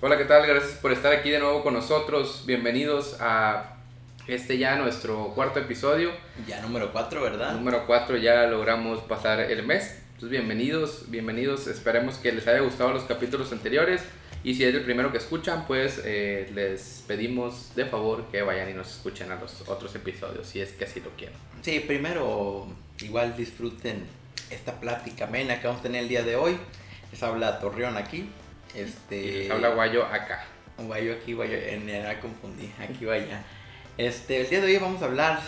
Hola, ¿qué tal? Gracias por estar aquí de nuevo con nosotros. Bienvenidos a este ya nuestro cuarto episodio. Ya número 4, ¿verdad? Número 4 ya logramos pasar el mes. Entonces, bienvenidos, bienvenidos. Esperemos que les haya gustado los capítulos anteriores. Y si es el primero que escuchan, pues eh, les pedimos de favor que vayan y nos escuchen a los otros episodios, si es que así lo quieren. Sí, primero igual disfruten esta plática amena que vamos a tener el día de hoy. Les habla Torreón aquí. Este, Y les habla Guayo acá. Guayo aquí, Guayo, en era confundí, aquí vaya. Este, el día de hoy vamos a hablar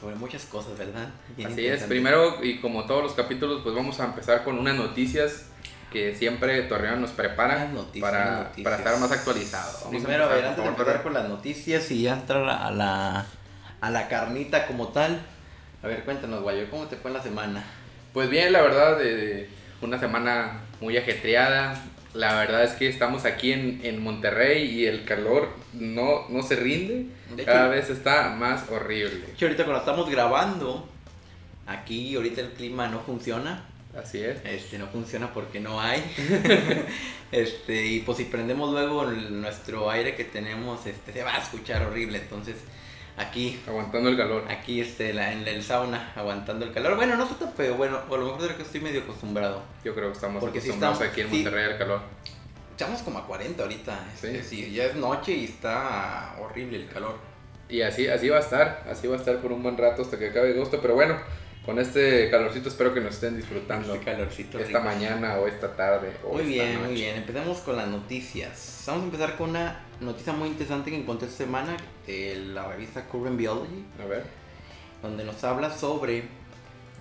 sobre muchas cosas, ¿verdad? Bien Así es, primero y como todos los capítulos, pues vamos a empezar con unas noticias que siempre Torreón nos prepara noticias, para, noticias. para estar más actualizado. Vamos Primero, a ver, antes de empezar con las noticias y ya entrar a la, a la carnita como tal. A ver, cuéntanos, Guayo, ¿cómo te fue en la semana? Pues bien, la verdad, de una semana muy ajetreada. La verdad es que estamos aquí en, en Monterrey y el calor no, no se rinde. De Cada hecho- vez está más horrible. Ahorita cuando estamos grabando, aquí ahorita el clima no funciona. Así es. Este, no funciona porque no hay. este, y pues si prendemos luego nuestro aire que tenemos, este, se va a escuchar horrible. Entonces, aquí, Aguantando el calor. aquí este, la- en el sauna, aguantando el calor. Bueno, no está tan feo, bueno, a lo mejor es que estoy medio acostumbrado. Yo creo que estamos Porque sí acostumbrados estamos- aquí en sí. Monterrey al calor. Estamos como a 40 ahorita. Este, Sí. sí. ya es noche y está horrible el calor. Y así, así va a estar, así va a estar por un buen rato hasta que acabe agosto. Pero bueno, con este calorcito espero que nos estén disfrutando Este calorcito esta rico. mañana o esta tarde. O Muy esta bien, noche. muy bien. Empecemos con las noticias. Vamos a empezar con una noticia muy interesante que encontré esta semana de la revista Current Biology, A ver. donde nos habla sobre,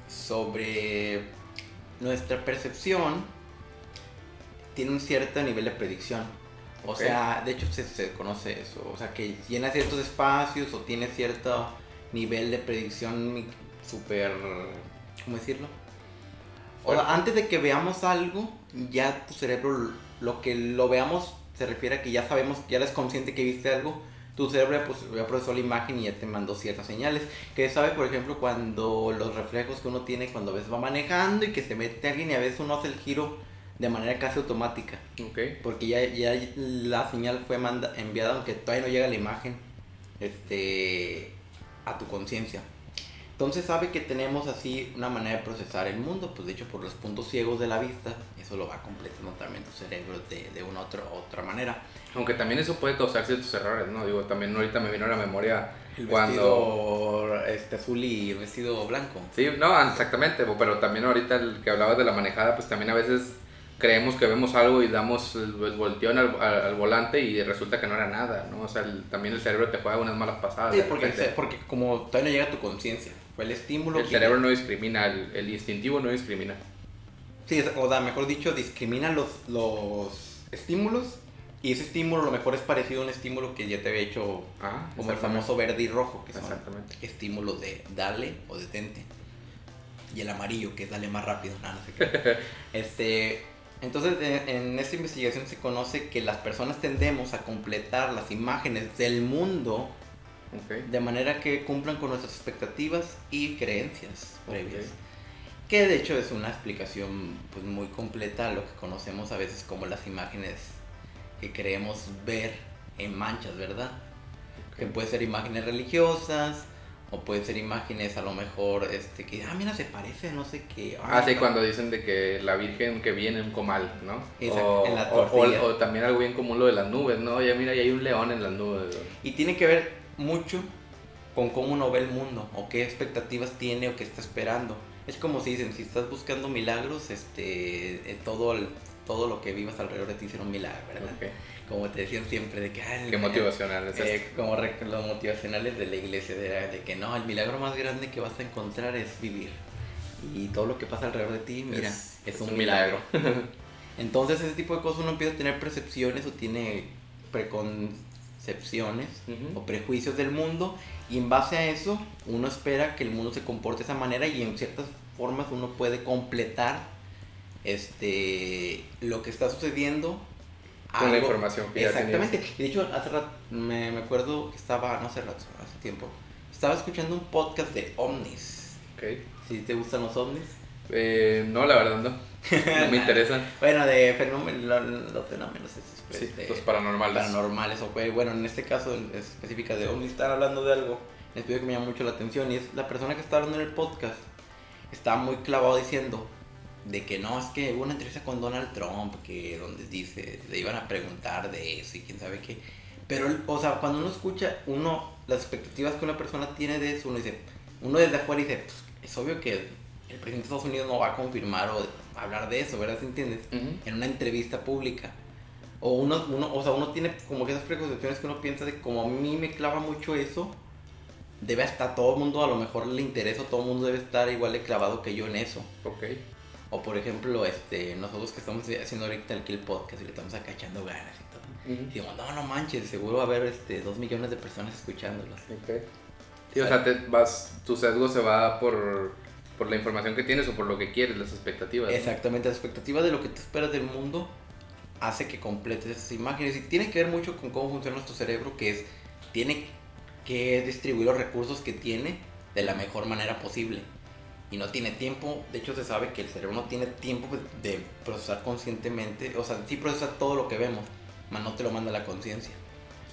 sobre nuestra percepción tiene un cierto nivel de predicción. O sea, de hecho se, se conoce eso. O sea, que llena ciertos espacios o tiene cierto nivel de predicción súper... ¿Cómo decirlo? O sea, antes de que veamos algo, ya tu cerebro, lo que lo veamos, se refiere a que ya sabemos, ya eres consciente que viste algo, tu cerebro ya procesó la imagen y ya te mandó ciertas señales. Que sabe, por ejemplo, cuando los reflejos que uno tiene cuando a veces va manejando y que se mete alguien y a veces uno hace el giro de manera casi automática. Ok. Porque ya, ya la señal fue manda- enviada, aunque todavía no llega la imagen este, a tu conciencia. Entonces sabe que tenemos así una manera de procesar el mundo, pues de hecho por los puntos ciegos de la vista, eso lo va completando también tu cerebro de, de una otra, otra manera. Aunque también eso puede causar ciertos errores, ¿no? Digo, también ahorita me vino a la memoria El cuando... vestido este, azul y el vestido blanco. Sí, no, exactamente, pero también ahorita el que hablabas de la manejada, pues también a veces creemos que vemos algo y damos el, volteón al, al- al volante y resulta que no era nada, ¿no? O sea, el- también el cerebro te juega unas malas pasadas. Sí, porque, porque como todavía no llega a tu conciencia, fue el estímulo. el que- cerebro no discrimina, el, el instintivo no discrimina. Sí, o sea, mejor dicho, discrimina los, los estímulos y ese estímulo a lo mejor es parecido a un estímulo que ya te había hecho Ah, como el famoso verde y rojo, que son estímulos de dale o detente. Y el amarillo, que es dale más rápido, nada, no sé qué. este, entonces, en, en esta investigación se conoce que las personas tendemos a completar las imágenes del mundo de manera que cumplan con nuestras expectativas y creencias previas. Que de hecho es una explicación pues, muy completa a lo que conocemos a veces como las imágenes que creemos ver en manchas, ¿verdad? Que puede ser imágenes religiosas o puede ser imágenes a lo mejor este que ah mira se parece no sé qué Ah, sí, cuando dicen de que la Virgen que viene en un comal, ¿no? Exacto, o, en la o- o- o también algo bien común lo de las nubes, ¿no? Ya mira, ya hay un león en las nubes. y tiene que ver mucho con cómo uno ve el mundo o qué expectativas tiene o qué está esperando es como si dicen si estás buscando milagros este todo el- todo lo que vivas alrededor de ti será un milagro verdad Ok. como te decían siempre de que el- Qué motivacional es Eh, como los motivacionales de la iglesia, de, de que no, el milagro más grande que vas a encontrar es vivir. Y todo lo que pasa alrededor de ti, mira, Es- es, es un, un milagro. Entonces ese tipo de cosas uno empieza a tener percepciones o tiene preconcepciones Ujú. o prejuicios del mundo y en base a eso uno espera que el mundo se comporte de esa manera y en ciertas formas uno puede completar este lo que está sucediendo Con la algo- información que ya Exactamente. Y de hecho, hace rato, me, me acuerdo que estaba, no hace rato, hace tiempo, estaba escuchando un podcast de ovnis. Ok. Si te gustan los ovnis. Eh, no, la verdad no. No me interesan. bueno, de fenómenos, los fenómenos sí, de, los paranormales. Paranormales, o bueno, en este caso específica de OVNI, estar hablando de algo en que me llama mucho la atención y es la persona que está hablando en el podcast está muy clavado diciendo de que no, es que hubo una entrevista con Donald Trump que donde dice, le iban a preguntar de eso y quién sabe qué. Pero, o sea, cuando uno escucha, uno, las expectativas que una persona tiene de eso, uno dice, uno desde afuera dice, pues, es obvio que el presidente de Estados Unidos no va a confirmar o hablar de eso, ¿verdad? ¿Se entiendes? En una entrevista pública. O uno, uno, o sea, uno tiene como que esas preconcepciones que uno piensa de como a mí me clava mucho eso, debe estar todo el mundo, a lo mejor le interesa, todo el mundo debe estar igual de clavado que yo en eso. Ok. O por ejemplo, este, nosotros que estamos haciendo ahorita el Kill Podcast y le estamos acachando ganas y todo. Y decimos, no, no manches, seguro va a haber este, dos millones de personas escuchándolos. Ok. Sí, o sea, te vas, tu sesgo se va por, por la información que tienes o por lo que quieres, las expectativas. Exactamente, la expectativa de lo que te esperas del mundo hace que completes esas imágenes y tiene que ver mucho con cómo funciona nuestro cerebro, que es, tiene que distribuir los recursos que tiene de la mejor manera posible. Y no tiene tiempo, de hecho se sabe que el cerebro no tiene tiempo de procesar conscientemente, o sea, sí procesa todo lo que vemos, mas no te lo manda la conciencia.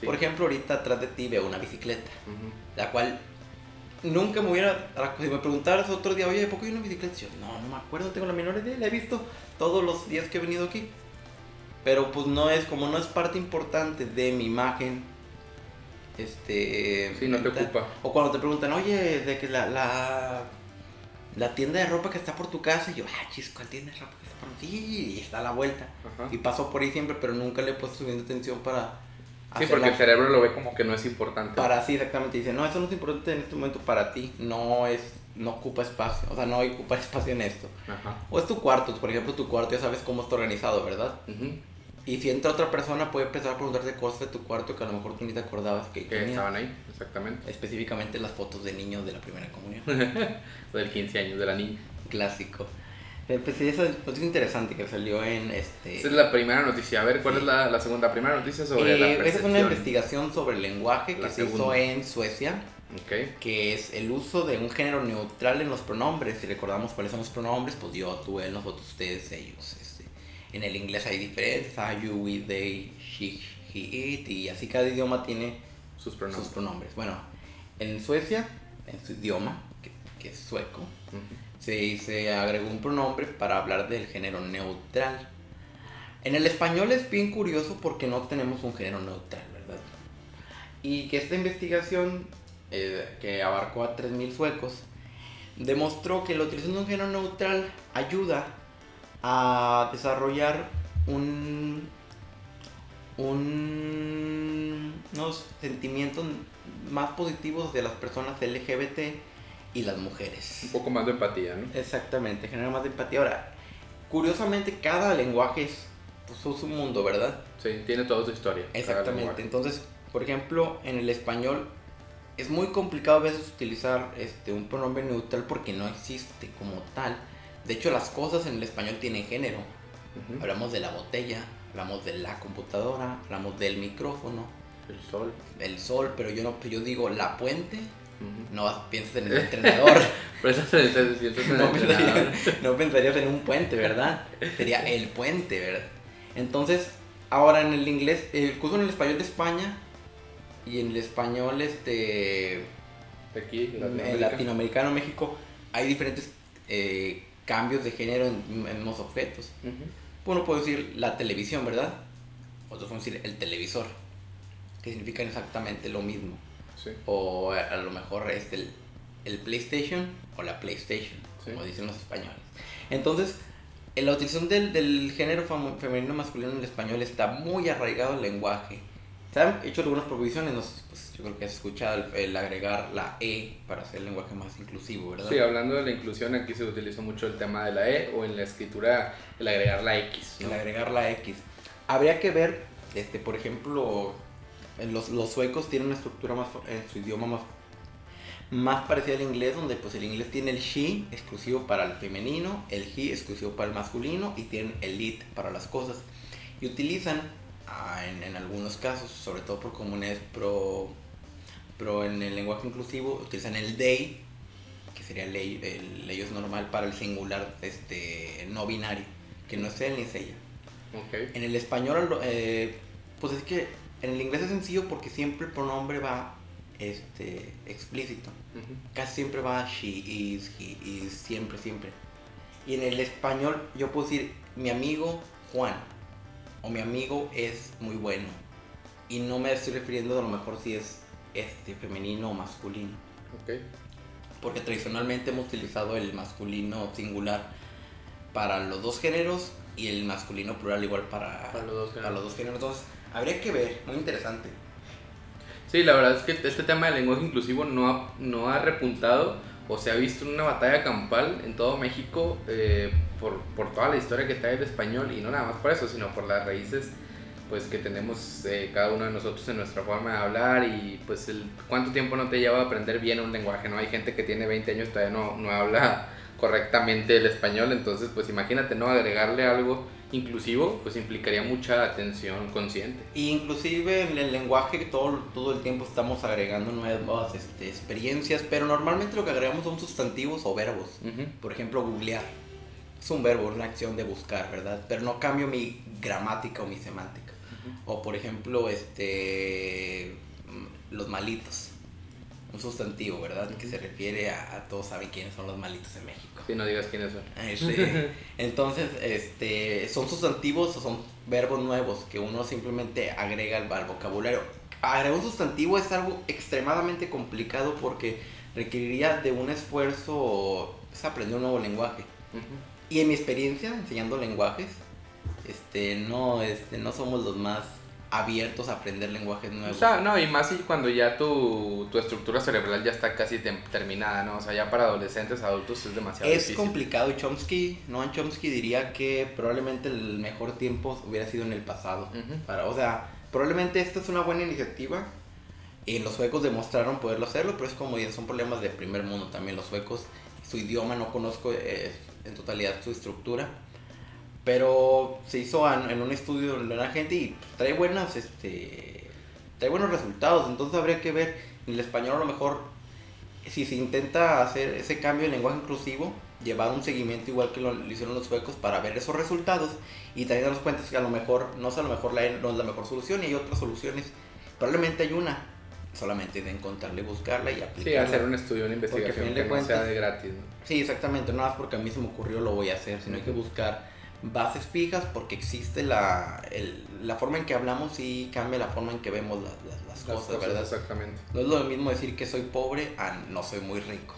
Por ejemplo, ahorita atrás de ti veo una bicicleta, la cual nunca me hubiera, si me preguntaras otro día, oye, ¿por qué hay una bicicleta? Yo, no, no me acuerdo, tengo la menor idea, la he visto todos los días que he venido aquí. Pero pues no es, como no es parte importante de mi imagen, este... Sí, no te ocupa. O cuando te preguntan, oye, de que la, la, la tienda de ropa que está por tu casa, y yo, ah, chis, ¿cuál tienda de ropa que está por Sí, y está a la vuelta. Y paso por ahí siempre, pero nunca le he puesto suficiente atención para... Sí, porque el cerebro lo ve como que no es importante. Para sí, exactamente. Dice, no, eso no es importante en este momento para ti. No es, no ocupa espacio. O sea, no ocupa espacio en esto. Ajá. O es tu cuarto. Por ejemplo, tu cuarto ya sabes cómo está organizado, ¿verdad? Y si entra otra persona, puede empezar a preguntarte cosas de tu cuarto que a lo mejor tú ni te acordabas que, que estaban ahí, exactamente. Específicamente las fotos de niños de la primera comunión. o del 15 años de la niña. Clásico. Eh, pues sí, eso es, pues, interesante que salió en este... Esa es la primera noticia. A ver, ¿cuál es la, la, segunda primera noticia sobre eh, la percepción? Esa es una investigación sobre el lenguaje que se hizo en Suecia. Okay. Que es el uso de un género neutral en los pronombres. Si recordamos cuáles son los pronombres, pues yo, tú, él, nosotros, ustedes, ellos. En el inglés hay diferentes, hay you, we, they, she, he, it, y así cada idioma tiene sus pronombres. Sus pronombres. Bueno, en Suecia, en su idioma, que, es sueco, se, se agregó un pronombre para hablar del género neutral. En el español es bien curioso porque no tenemos un género neutral, ¿verdad? Y que esta investigación, eh, que abarcó a 3.000 suecos, demostró que la utilización de un género neutral ayuda a desarrollar un, unos sentimientos más positivos de las personas LGBT y las mujeres. Un poco más de empatía, ¿no? Exactamente, genera más de empatía. Ahora, curiosamente cada lenguaje es pues, su mundo, ¿verdad? Sí, tiene toda su historia. Exactamente. Entonces, por ejemplo, en el español es muy complicado a veces utilizar este, un pronombre neutral porque no existe como tal. De hecho, las cosas en el español tienen género. Hablamos de la botella, hablamos de la computadora, hablamos del micrófono. El sol. El sol, pero yo no yo digo la puente. No piensas en el entrenador. no, pensarías, no pensarías en un puente, ¿verdad? Sería el puente, ¿verdad? Entonces, ahora en el inglés, incluso en el español de España y en el español este aquí latinoamericano México hay diferentes eh, cambios de género en, los objetos. Uno puede decir la televisión, ¿verdad? Otros pueden decir el televisor, que significan exactamente lo mismo. O a, lo mejor es el, el, PlayStation o la PlayStation, como dicen los españoles. Entonces, en la utilización del, del género femenino masculino en el español está muy arraigado el lenguaje se han hecho algunas provisiones, pues, yo creo que has escuchado el, agregar la E para hacer el lenguaje más inclusivo, ¿verdad? Sí, hablando de la inclusión, aquí se utiliza mucho el tema de la E o en la escritura el agregar la X. El agregar la X. Habría que ver, este, por ejemplo, los, los suecos tienen una estructura más, en su idioma más, más parecida al inglés, donde pues el inglés tiene el she exclusivo para el femenino, el he exclusivo para el masculino y tienen el it para las cosas. Y utilizan Ah, en, algunos casos, sobre todo por comunidades pro, pro en el lenguaje inclusivo, utilizan el they que sería el, el ellos normal para el singular este, no binario, que no es él ni es ella. Ok. En el español, eh, pues es que en el inglés es sencillo porque siempre el pronombre va este, explícito. Ujú. Casi siempre va she is, he is, siempre, siempre. Y en el español yo puedo decir mi amigo Juan o mi amigo es muy bueno. Y no me estoy refiriendo a lo mejor si es este, femenino o masculino. Ok. Porque tradicionalmente hemos utilizado el masculino singular para los dos géneros y el masculino plural igual para, Para los dos para géneros. los dos géneros. Entonces, habría que ver, muy interesante. Sí, la verdad es que este tema del lenguaje inclusivo no ha, no ha repuntado o se ha visto en una batalla campal en todo México eh, por, por toda la historia que trae el español y no nada más por eso, sino por las raíces pues que tenemos eh, cada uno de nosotros en nuestra forma de hablar y pues el cuánto tiempo no te lleva a aprender bien un lenguaje, ¿no? Hay gente que tiene 20 años y todavía no, no habla correctamente el español, entonces pues imagínate, ¿no? Agregarle algo inclusivo pues implicaría mucha atención consciente. Y inclusive en el lenguaje todo, todo el tiempo estamos agregando nuevas este, experiencias, pero normalmente lo que agregamos son sustantivos o verbos. Por ejemplo, googlear. Es un verbo, una acción de buscar, ¿verdad? Pero no cambio mi gramática o mi semántica. O por ejemplo, este los malitos. Un sustantivo, ¿verdad? Que se refiere a, a todos saben quiénes son los malitos en México. Si no digas quiénes son. Este, entonces, este, son sustantivos o son verbos nuevos que uno simplemente agrega al, al vocabulario. Agregar un sustantivo es algo extremadamente complicado porque requeriría de un esfuerzo es aprender un nuevo lenguaje. Ujú. Y en mi experiencia enseñando lenguajes, este, no, este, no somos los más abiertos a aprender lenguajes O nuevos. sea, no, y más si cuando ya tu, tu estructura cerebral ya está casi tem- terminada, ¿no? O sea, ya para adolescentes, adultos es demasiado Es difícil. complicado y Chomsky, Noam Chomsky diría que probablemente el mejor tiempo hubiera sido en el pasado. Para, o sea, probablemente esta es una buena iniciativa. Y los suecos demostraron poderlo hacerlo, pero es como son problemas de primer mundo también. Los suecos, su idioma no conozco eh, en totalidad su estructura. Pero se hizo en, en un estudio de la gente y trae buenas, este, trae buenos resultados. Entonces habría que ver en el español a lo mejor si se intenta hacer ese cambio en lenguaje inclusivo, llevar un seguimiento igual que lo, lo hicieron los suecos para ver esos resultados y también darnos cuenta que a lo mejor no es a lo mejor la, no es la mejor solución y hay otras soluciones. Probablemente hay una, solamente de encontrarla y buscarla y Sí, aplicarla. hacer un estudio, una investigación que de no sea cuentas- de gratis, ¿no? Sí, exactamente, no más porque a mí se me ocurrió lo voy a hacer, sino hay que buscar bases fijas porque existe la, el- la forma en que hablamos y cambia la forma en que vemos las, las- las Las cosas, ¿verdad? Exactamente. No es lo mismo decir que soy pobre a no soy muy rico.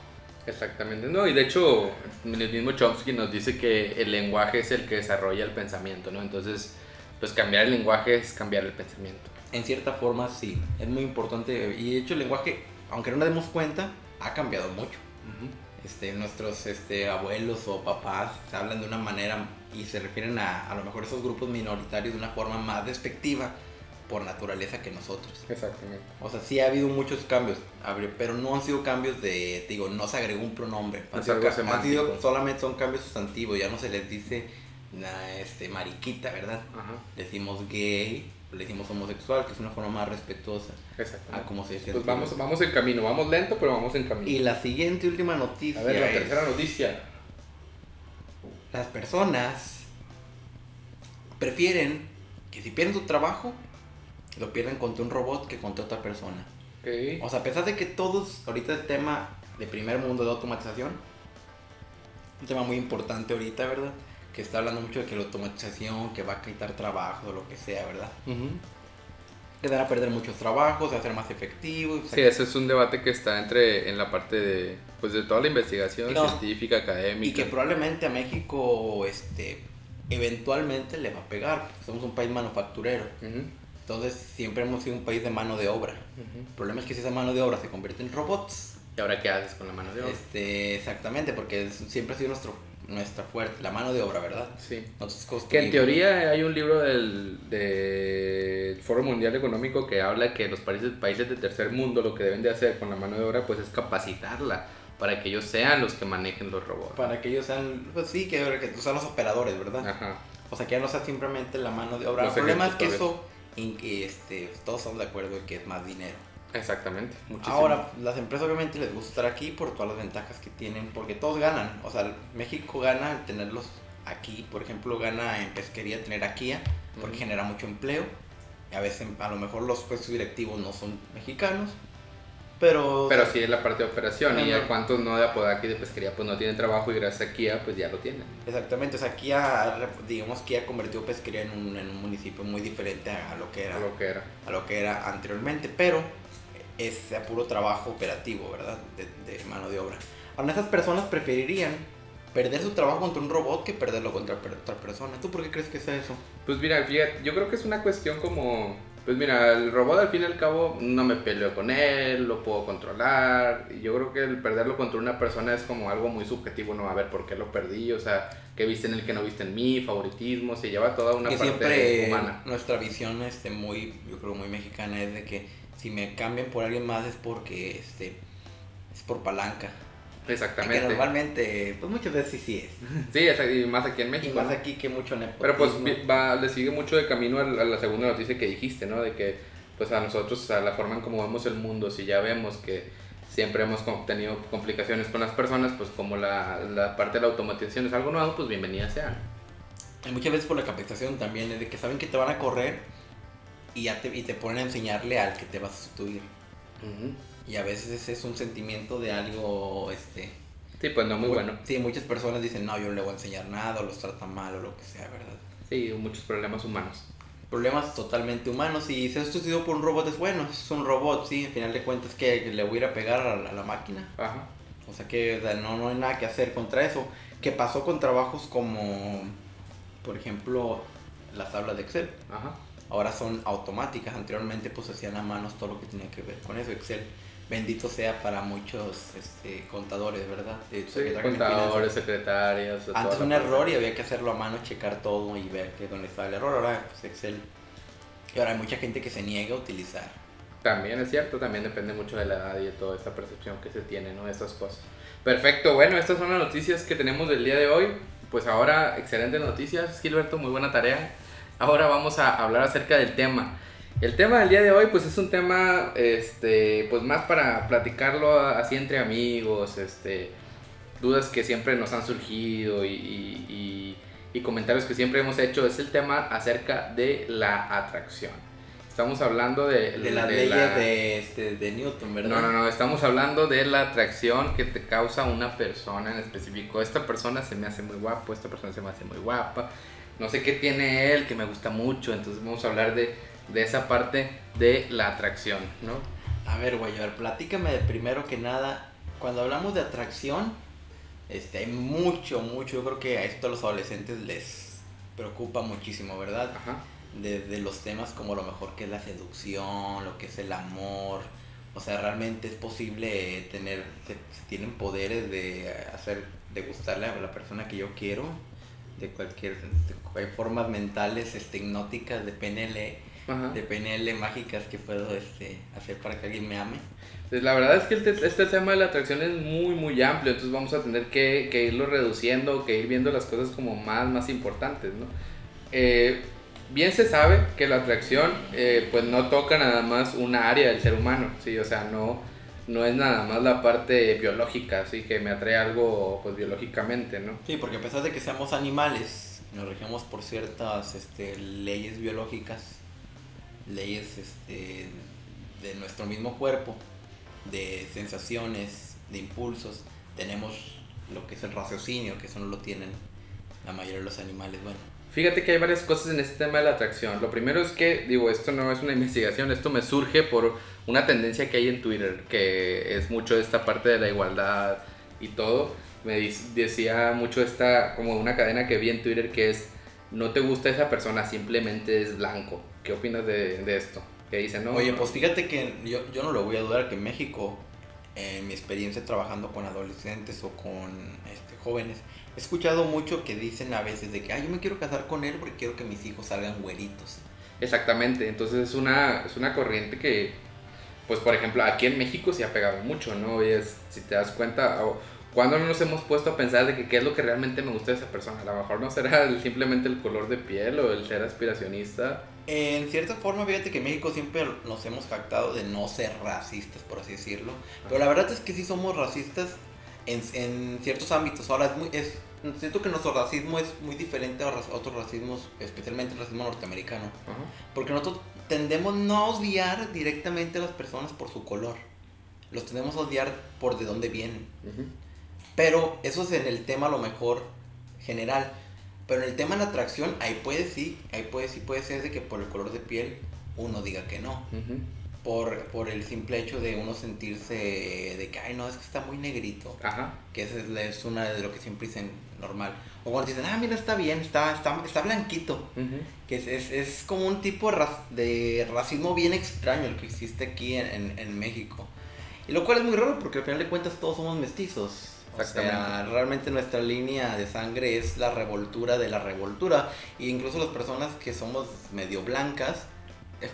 Exactamente. No, y de hecho, el mismo Chomsky nos dice que el lenguaje es el que desarrolla el pensamiento, ¿no? Entonces, pues cambiar el lenguaje es cambiar el pensamiento. En cierta forma sí, es muy importante y de hecho el lenguaje, aunque no nos demos cuenta, ha cambiado mucho. Este, nuestros este, abuelos o papás se hablan de una manera y se refieren a a lo mejor esos grupos minoritarios de una forma más despectiva por naturaleza que nosotros. Exactamente. O sea, sí ha habido muchos cambios, pero no han sido cambios de, digo, no se agregó un pronombre. Han sido, han sido- solamente son cambios sustantivos, ya no se les dice na- este, mariquita, ¿verdad? Ajá. Decimos gay, le decimos homosexual, que es una forma más respetuosa a Exactamente. como se decía. Pues vamos, vamos en camino, vamos lento, pero vamos en camino. Y la siguiente última noticia A ver, la es, tercera noticia. Las personas prefieren que si pierden su trabajo, lo pierden contra un robot que contra otra persona. O sea, a pesar de que todos, ahorita el tema de primer mundo de automatización, un tema muy importante ahorita, ¿verdad? Que está hablando mucho de que la automatización, que va a quitar trabajo o lo que sea, ¿verdad? Ujú. Que van a perder muchos trabajos, va a ser más efectivo. o sea, Sí, ese es un debate que está entre en la parte de pues de toda la investigación No. científica, académica. y que probablemente a México, este, eventualmente le va a pegar. Somos un país manufacturero. Ujú, Entonces siempre hemos sido un país de mano de obra. ujú. El problema es que si esa mano de obra se convierte en robots, ¿Y ahora qué haces con la mano de obra? este, exactamente, porque es- siempre ha sido nuestro, nuestra fuerte, la mano de obra, ¿verdad? Sí. Que en teoría hay un libro del, del Foro Mundial Económico que habla que los países, países de tercer mundo lo que deben de hacer con la mano de obra pues es capacitarla para que ellos sean los que manejen los robots. Para que ellos sean, pues sí, que, que sean los operadores, ¿verdad? Ajá. O sea, que ya no sea simplemente la mano de obra. Los el problema es que eso, en que este, todos estamos de acuerdo en que es más dinero. Exactamente. Muchísimo. Ahora, las empresas obviamente les gusta estar aquí por todas las ventajas que tienen, porque todos ganan. O sea, México gana al tenerlos aquí. Por ejemplo, gana en pesquería tener a Kia, porque genera mucho empleo. Y a veces, a lo mejor los puestos directivos no son mexicanos, pero... Pero sí es la parte de operación. y Ajá. a cuántos no de Apodaca y de pesquería pues no tienen trabajo y gracias a Kia pues ya lo tienen. Exactamente, o sea, Kia, digamos, Kia convirtió pesquería en un, en un municipio muy diferente a, lo que era, a lo que era. a lo que era anteriormente, pero es a puro trabajo operativo, ¿verdad? De, de mano de obra. Ahora, esas personas preferirían perder su trabajo contra un robot que perderlo contra otra persona. ¿Tú por qué crees que sea eso? Pues mira, fíjate, yo creo que es una cuestión como, pues mira, el robot al fin y al cabo no me peleo con él, lo puedo controlar. Y yo creo que el perderlo contra una persona es como algo muy subjetivo, no a ver por qué lo perdí, o sea, qué viste en él que no viste en mí, favoritismo, se lleva toda una que parte siempre humana. nuestra visión este muy yo creo muy mexicana es de que si me cambian por alguien más es porque este es por palanca Y que Exactamente. normalmente pues muchas veces sí, sí es Sí, es- y más aquí en y México. más ¿no? aquí que mucho nepotismo Pero pues va, le sigue mucho de camino a la a la segunda noticia que dijiste, ¿no? De que pues a nosotros, a la forma en como vemos el mundo, si ya vemos que siempre hemos tenido complicaciones con las personas, pues como la, la parte de la automatización es algo nuevo, pues bienvenida sea. Y muchas veces por la capacitación también es de que saben que te van a correr y ya te, y te ponen a enseñarle al que te va a sustituir Ujú. Y a veces ese es un sentimiento de algo este Sí, pues no muy bueno. sí muchas personas dicen no yo no le voy a enseñar nada o los trata mal o lo que sea verdad Sí, muchos problemas humanos. problemas totalmente humanos y ser sustituido por un robot es bueno, es un robot, sí, al final de cuentas que le voy a ir a pegar a la, a la máquina. Ajá. O sea que o sea, no, no hay nada que hacer contra eso. Que pasó con trabajos como, por ejemplo, las tablas de Excel. Ajá. Ahora son automáticas, anteriormente pues hacían a manos todo lo que tenía que ver con eso. Excel, bendito sea para muchos este, contadores, ¿verdad? De- Sí, contadores, de Antes un error parte. y había que hacerlo a mano, checar todo y ver que dónde estaba el error. Ahora pues Excel. Y ahora hay mucha gente que se niega a utilizar. También es cierto, también depende mucho de la edad y de toda esta percepción que se tiene, ¿no? De estas cosas. Perfecto, bueno, estas son las noticias que tenemos del día de hoy. Pues ahora, excelentes noticias, Gilberto, muy buena tarea. Ahora vamos a hablar acerca del tema. El tema del día de hoy, pues es un tema, este, pues más para platicarlo así entre amigos, este, dudas que siempre nos han surgido y, y- y- y comentarios que siempre hemos hecho. Es el tema acerca de la atracción. Estamos hablando de, De las de leyes la- de, este, de Newton, ¿verdad? no, no, no, estamos hablando de la atracción que te causa una persona en específico. Esta persona se me hace muy guapo, esta persona se me hace muy guapa. No sé qué tiene él que me gusta mucho, entonces vamos a hablar de, de esa parte de la atracción, ¿no? A ver, güey, a ver, platícame de primero que nada. Cuando hablamos de atracción, este, hay mucho, mucho. Yo creo que a esto a los adolescentes les preocupa muchísimo, ¿verdad? Ajá. Desde los temas como lo mejor que es la seducción, lo que es el amor. O sea, realmente es posible tener, se, se tienen poderes de hacer, de gustarle a la persona que yo quiero, de cualquier, de- hay formas mentales, este, hipnóticas, de PNL, Ajá. de PNL mágicas que puedo este, hacer para que alguien me ame. Pues la verdad es que el te- este tema de la atracción es muy, muy amplio, entonces vamos a tener que, que irlo reduciendo, que ir viendo las cosas como más, más importantes, ¿no? Eh, bien se sabe que la atracción eh, pues no toca nada más una área del ser humano, ¿sí? O sea, no, no es nada más la parte biológica, así que me atrae algo pues biológicamente, ¿no? Sí, porque a pesar de que seamos animales, nos regimos por ciertas este, leyes biológicas, leyes este, de nuestro mismo cuerpo, de sensaciones, de impulsos, tenemos lo que es el raciocinio, que eso no lo tienen la mayoría de los animales. Bueno, Fíjate que hay varias cosas en este tema de la atracción. Lo primero es que, digo, esto no es una investigación, esto me surge por una tendencia que hay en Twitter, que es mucho esta parte de la igualdad y todo. Me decía mucho esta, como una cadena que vi en Twitter que es, no te gusta esa persona, simplemente es blanco. ¿Qué opinas de, de esto? Que dice, no. Oye, pues fíjate que yo, yo no lo voy a dudar que en México, en mi experiencia trabajando con adolescentes o con este, jóvenes, he escuchado mucho que dicen a veces de que, ay, yo me quiero casar con él porque quiero que mis hijos salgan güeritos. Exactamente, entonces es una, es una corriente que, pues por ejemplo, aquí en México se ha pegado mucho, ¿no? Y es, si te das cuenta, cuando no nos hemos puesto a pensar de que qué es lo que realmente me gusta de esa persona? A lo mejor no será el- simplemente el color de piel o el ser aspiracionista, En cierta forma, fíjate que en México siempre nos hemos jactado de no ser racistas, por así decirlo. Pero la verdad es que sí somos racistas en, en ciertos ámbitos. Ahora, es muy, es, siento que nuestro racismo es muy diferente a otros racismos, especialmente el racismo norteamericano. Porque nosotros tendemos no a odiar directamente a las personas por su color. Los tendemos a odiar por de dónde vienen. Pero eso es en el tema a lo mejor general. Pero en el tema de la atracción, ahí puede sí, ahí puede sí puede ser de que por el color de piel uno diga que no. por, por, el simple hecho de uno sentirse de que, ay, no, es que está muy negrito. Ajá. Que esa es, una de lo que siempre dicen normal. O cuando dicen, ah, mira, está bien, está, está, está blanquito. Que es, es, es, como un tipo de racismo bien extraño el que existe aquí en, en, en México. Y lo cual es muy raro porque al final de cuentas todos somos mestizos. O sea, realmente nuestra línea de sangre es la revoltura de la revoltura. E incluso las personas que somos medio blancas,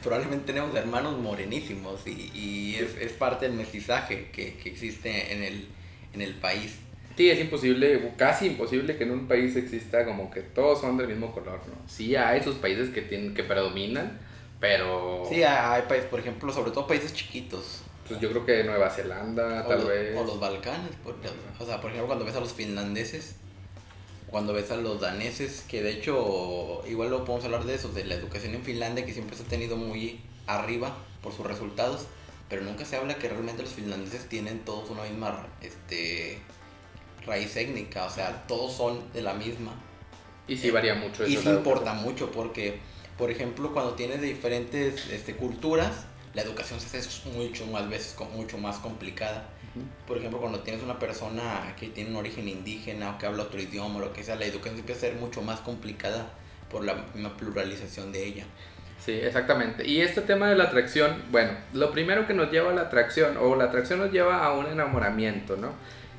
probablemente tenemos hermanos morenísimos y, y es, es, parte del mestizaje que, que, existe en el, en el país. Sí, es imposible, casi imposible que en un país exista como que todos son del mismo color, ¿no? Sí hay esos países que, tienen, que predominan, pero... Sí, hay países, por ejemplo, sobre todo países chiquitos pues yo creo que Nueva Zelanda, tal vez. O los Balcanes, o sea, por ejemplo, cuando ves a los finlandeses, cuando ves a los daneses, que de hecho, igual lo podemos hablar de eso, de la educación en Finlandia, que siempre se ha tenido muy arriba por sus resultados, pero nunca se habla que realmente los finlandeses tienen todos una misma este, raíz étnica, o sea, todos son de la misma. Y sí varía mucho. Eso y sí importa mucho, porque, por ejemplo, cuando tienes de diferentes este, culturas, la educación se hace mucho más veces mucho más complicada. Por ejemplo, cuando tienes una persona que tiene un origen indígena o que habla otro idioma o lo que sea, la educación empieza a ser mucho más complicada por la pluralización de ella. Sí, exactamente. Y este tema de la atracción, bueno, lo primero que nos lleva a la atracción, o la atracción nos lleva a un enamoramiento, ¿no?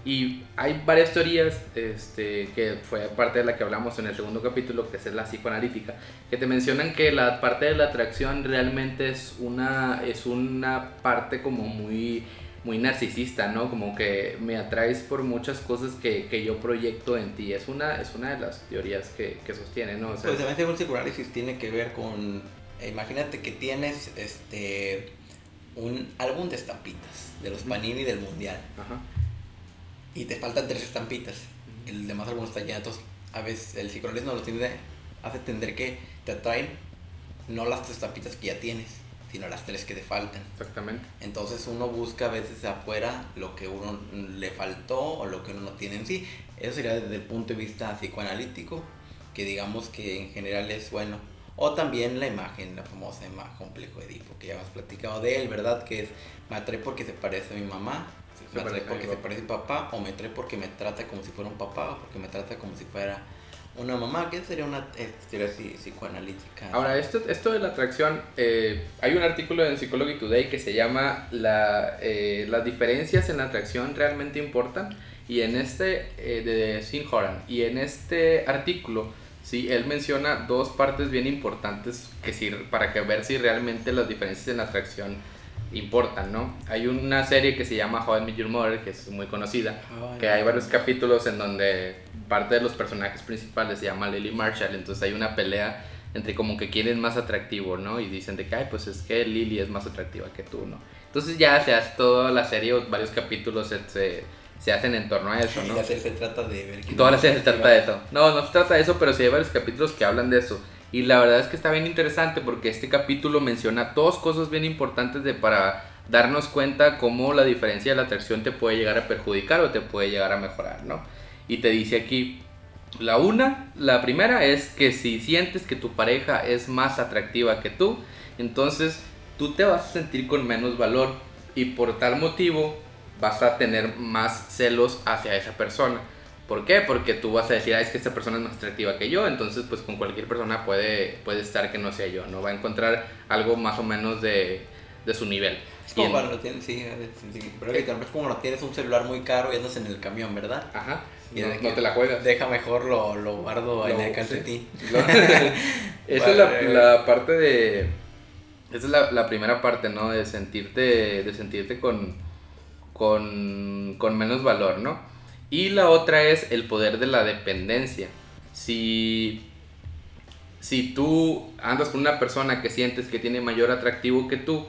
Y hay varias teorías, este, que fue parte de la que hablamos en el segundo capítulo, que es la psicoanalítica, que te mencionan que la parte de la atracción realmente es una, es una parte como muy, muy narcisista, ¿no? Como que me atraes por muchas cosas que, que yo proyecto en ti. Es una, es una de las teorías que, que sostiene, ¿no? O sea, pues también según psicoanálisis tiene que ver con, eh, imagínate que tienes este, un álbum de estampitas, de los Panini del Mundial. Ajá y te faltan tres estampitas. El demás álbum está lleno. Entonces, a veces el psicoanalismo lo tiene, hace entender que te atraen no las tres estampitas que ya tienes, sino las tres que te faltan. Exactamente. Entonces uno busca a veces afuera lo que uno le faltó o lo que uno no tiene en sí. Eso sería desde el punto de vista psicoanalítico, que digamos que en general es bueno. O también la imagen, la famosa imagen complejo Edipo, que ya hemos platicado de él, ¿verdad? Que es, me atrae porque se parece a mi mamá, me atrae porque se parece papá o me atrae porque me trata como si fuera un papá o porque me trata como si fuera una mamá, que sería una teoría psicoanalítica. Ahora, esto, esto de la atracción, eh, hay un artículo en Psychology Today que se llama la, eh, Las diferencias en la atracción realmente importan. Y en este, eh, de Sin Horan, y en este artículo, sí, él menciona dos partes bien importantes que para que ver si realmente las diferencias en la atracción importan, ¿no? Hay una serie que se llama How I Met Your Mother, que es muy conocida, que hay varios capítulos en donde parte de los personajes principales se llama Lily Marshall, entonces hay una pelea entre como que quién es más atractivo, ¿no? Y dicen de que, ay, pues es que Lily es más atractiva que tú, ¿no? Entonces ya se hace toda la serie, varios capítulos se, se, hacen en torno a eso, ¿no? Y la serie se trata de ver Toda la serie se trata de eso. No, no se trata de eso, pero sí hay varios capítulos que hablan de eso. Y la verdad es que está bien interesante porque este capítulo menciona dos cosas bien importantes de para darnos cuenta cómo la diferencia de la atracción te puede llegar a perjudicar o te puede llegar a mejorar, ¿no? Y te dice aquí, la una, la primera es que si sientes que tu pareja es más atractiva que tú, entonces tú te vas a sentir con menos valor y por tal motivo vas a tener más celos hacia esa persona. ¿Por qué? Porque tú vas a decir, ah, es que esta persona es más atractiva que yo, entonces pues con cualquier persona puede, puede estar que no sea yo, ¿no? Va a encontrar algo más o menos de, de su nivel. Es como cuando tienes, sí, sí, pero es como no tienes un celular muy caro y andas en el camión, ¿verdad? Ajá. Y no, no te la juegas. Deja mejor lo, lo guardo en el calcetín. esa es la, la, parte de... Esa es la, la, primera parte, ¿no? De sentirte, de sentirte con, con, con menos valor, ¿no? Y la otra es el poder de la dependencia. Si, si tú andas con una persona que sientes que tiene mayor atractivo que tú,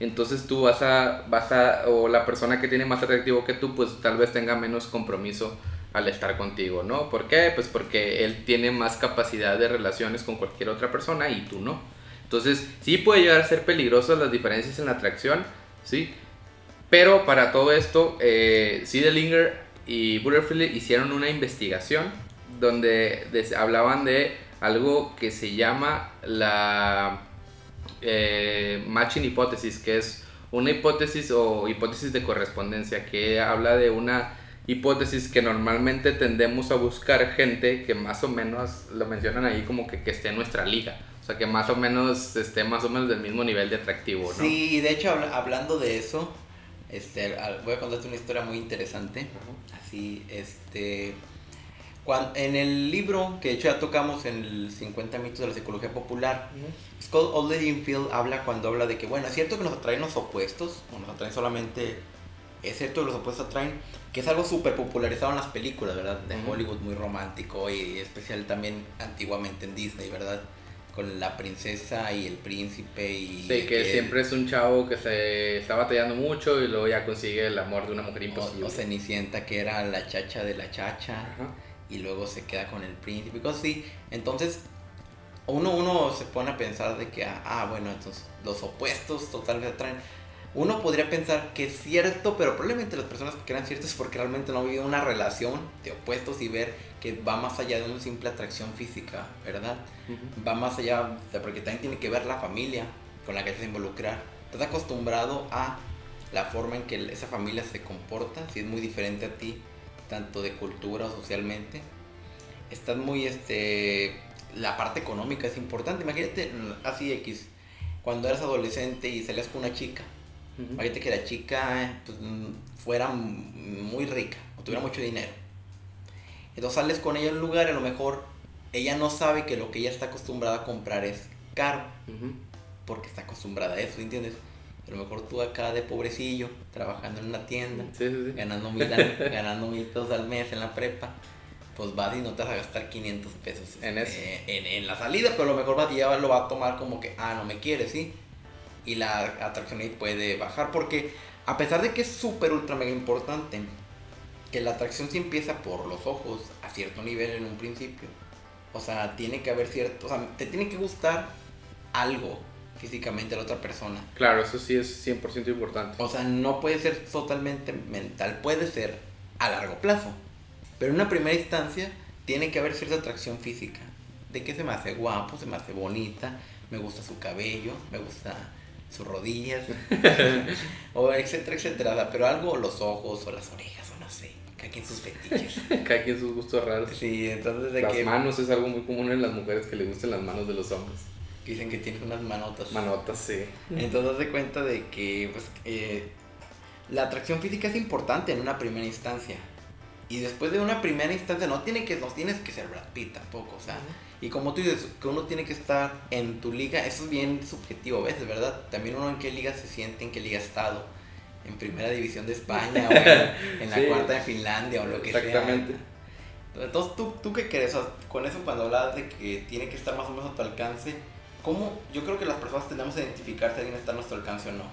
entonces tú vas a, vas a, o la persona que tiene más atractivo que tú, pues tal vez tenga menos compromiso al estar contigo, ¿no? ¿Por qué? Pues porque él tiene más capacidad de relaciones con cualquier otra persona y tú no. Entonces, sí puede llegar a ser peligrosas las diferencias en la atracción, ¿sí? Pero para todo esto, eh, Siedelinger y Butterfield hicieron una investigación donde hablaban de algo que se llama la eh, matching hipótesis, que es una hipótesis o hipótesis de correspondencia, que habla de una hipótesis que normalmente tendemos a buscar gente que más o menos, lo mencionan ahí como que, que esté en nuestra liga. O sea, que más o menos esté más o menos del mismo nivel de atractivo, ¿no? Sí, de hecho, hablando de eso, este, voy a contarte una historia muy interesante. Así, este en el libro, que de hecho ya tocamos en el 50 mitos de la psicología popular, Scott Oldingfield habla cuando habla de que, bueno, es cierto que nos atraen los opuestos, o nos atraen solamente, es cierto que los opuestos atraen, que es algo súper popularizado en las películas, ¿verdad? De Hollywood muy romántico y especial también antiguamente en Disney, ¿verdad? Con la princesa y el príncipe y... Sí, que, siempre es un chavo que se está batallando mucho y luego ya consigue el amor de una mujer imposible. O, Cenicienta, que era la chacha de la chacha. Ajá y luego se queda con el príncipe y cosas así. Entonces, uno, uno se pone a pensar de que, ah, bueno, entonces los opuestos totalmente atraen. Uno podría pensar que es cierto, pero probablemente las personas que crean cierto es porque realmente no han vivido una relación de opuestos y ver que va más allá de una simple atracción física, ¿verdad? Va más allá, porque también tiene que ver la familia con la que a involucrar. Estás acostumbrado a la forma en que esa familia se comporta, si es muy diferente a ti, tanto de cultura o socialmente. Estás muy, este, la parte económica es importante. Imagínate, así X, cuando eras adolescente y salías con una chica. Imagínate que la chica pues, fuera muy rica o tuviera mucho dinero. Entonces sales con ella en un lugar y a lo mejor ella no sabe que lo que ella está acostumbrada a comprar es caro. Porque está acostumbrada a eso, ¿entiendes? a lo mejor tú acá de pobrecillo, trabajando en una tienda, ganando mil, ganando mil pesos al mes en la prepa, pues vas y no te vas a gastar 500 pesos en, este, en, la salida, pero a lo mejor ya lo va a tomar como que, ah, no me quieres, ¿sí? Y la atracción ahí puede bajar, porque a pesar de que es súper, ultra, mega importante, que la atracción sí empieza por los ojos a cierto nivel en un principio. O sea, tiene que haber cierto, o sea, te tiene que gustar algo físicamente a la otra persona. Claro, eso sí es 100% importante. O sea, no puede ser totalmente mental, puede ser a largo plazo. Pero en una primera instancia tiene que haber cierta atracción física. De que se me hace guapo, se me hace bonita, me gusta su cabello, me gusta sus rodillas, o etcétera, etcétera. Pero algo, los ojos o las orejas. Cada quien sus fetiches. Cada quien sus gustos raros. Sí, entonces de las manos es algo muy común en las mujeres que les gusten las manos de los hombres dicen que tienes unas manotas. Manotas, sí. Entonces de cuenta de que pues, eh, la atracción física es importante en una primera instancia. Y después de una primera instancia no, tiene que, no tienes que ser Brad Pitt tampoco, o sea. Y como tú dices, que uno tiene que estar en tu liga, eso es bien subjetivo a veces, ¿verdad? También uno en qué liga se siente, en qué liga ha estado. En primera división de España o en, la cuarta de Finlandia o lo que sea. Exactamente. Entonces, ¿tú, ¿tú qué crees? con eso cuando hablas de que tiene que estar más o menos a tu alcance, ¿cómo yo creo que las personas tenemos que identificar si alguien está a nuestro alcance o no?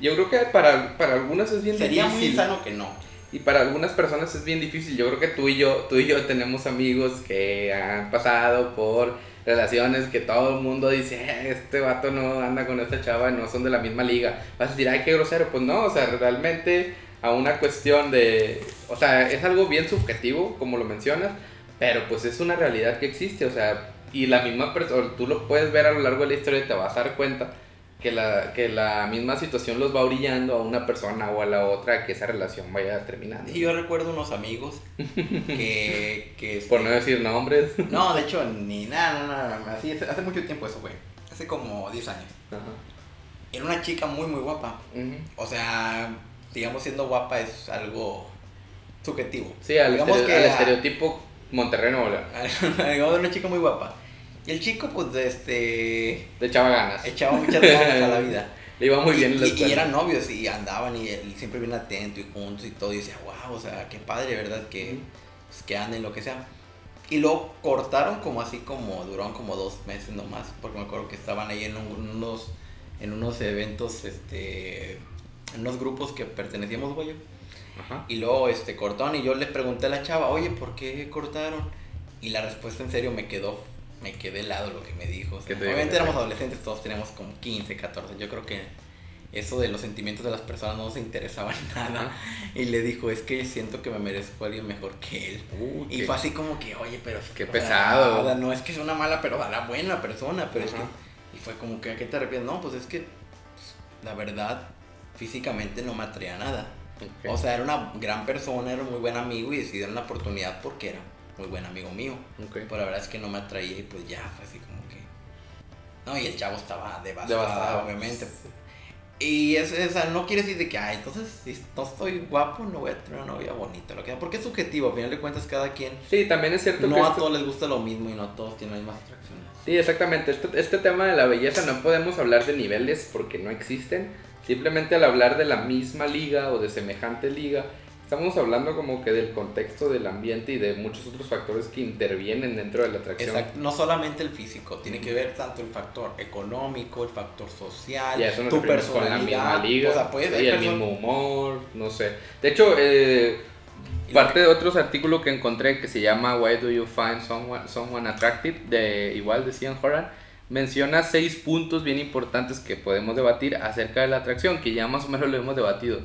Yo creo que para, para algunas es bien Sería difícil. Sería muy sano que no. Y para algunas personas es bien difícil. Yo creo que tú y yo, tú y yo tenemos amigos que han pasado por relaciones que todo el mundo dice, eh, este vato no anda con esta chava, no son de la misma liga. Vas a decir, ay, qué grosero. Pues no, o sea, realmente a una cuestión de, o sea, es algo bien subjetivo, como lo mencionas, pero pues es una realidad que existe, o sea, y la misma persona, tú lo puedes ver a lo largo de la historia y te vas a dar cuenta que la, que la misma situación los va orillando a una persona o a la otra que esa relación vaya terminando. Y yo recuerdo unos amigos que... que Por no decir nombres. No, de hecho, ni nada, nada, nada. Así, hace mucho tiempo eso, güey. Hace como 10 años. Era una chica muy, muy guapa. O sea, digamos, siendo guapa es algo subjetivo. Sí, al, digamos que al estereotipo Monterrey, Digamos, una chica muy guapa. Y el chico, pues, este... Le echaba ganas. Echaba muchas ganas a la vida. Le iba muy bien en la y, y, eran novios y andaban y, siempre bien atento y juntos y todo. Y decía, wow, o sea, qué padre, ¿verdad? Que, pues, que anden, lo que sea. Y luego cortaron como así como, duraron como dos meses nomás, porque me acuerdo que estaban ahí en unos, en unos eventos, este, en unos grupos que pertenecíamos, güey. Ajá. Y luego este, cortaron y yo le pregunté a la chava, oye, ¿por qué cortaron? Y la respuesta en serio me quedó, me quedé helado lo que me dijo. obviamente éramos adolescentes, todos teníamos como 15, 14, yo creo que eso de los sentimientos de las personas no nos interesaba nada. Y le dijo, es que siento que me merezco a alguien mejor que él. y fue así como que, oye, pero... Qué pesado. no es que sea una mala, pero la buena persona, pero es que... Y fue como que, ¿a qué te arrepientes? No, pues es que, pues, la verdad, físicamente no me atraía nada. O sea, era una gran persona, era un muy buen amigo y decidieron la oportunidad porque era muy buen amigo mío. Pero la verdad es que no me atraía y pues ya, fue así como que... No, y el chavo estaba devastado, obviamente. Y es, no quiere decir de que, ay, entonces si no estoy guapo, no voy a tener una novia bonita. Lo que, porque es subjetivo, al final de cuentas cada quien. Sí, también es cierto no que. No a todos les gusta lo mismo y no a todos tienen las mismas atracciones. Sí, exactamente. Este, este tema de la belleza no podemos hablar de niveles porque no existen. Simplemente al hablar de la misma liga o de semejante liga, estamos hablando como que del contexto del ambiente y de muchos otros factores que intervienen dentro de la atracción. Exacto. No solamente el físico, tiene que ver tanto el factor económico, el factor social, tu personalidad, liga, o sea, puede y el mismo humor, no sé. De hecho, eh, parte de otros artículos que encontré que se llama Why Do You Find Someone, someone Attractive, de igual de Ian Horan, menciona seis puntos bien importantes que podemos debatir acerca de la atracción, que ya más o menos lo hemos debatido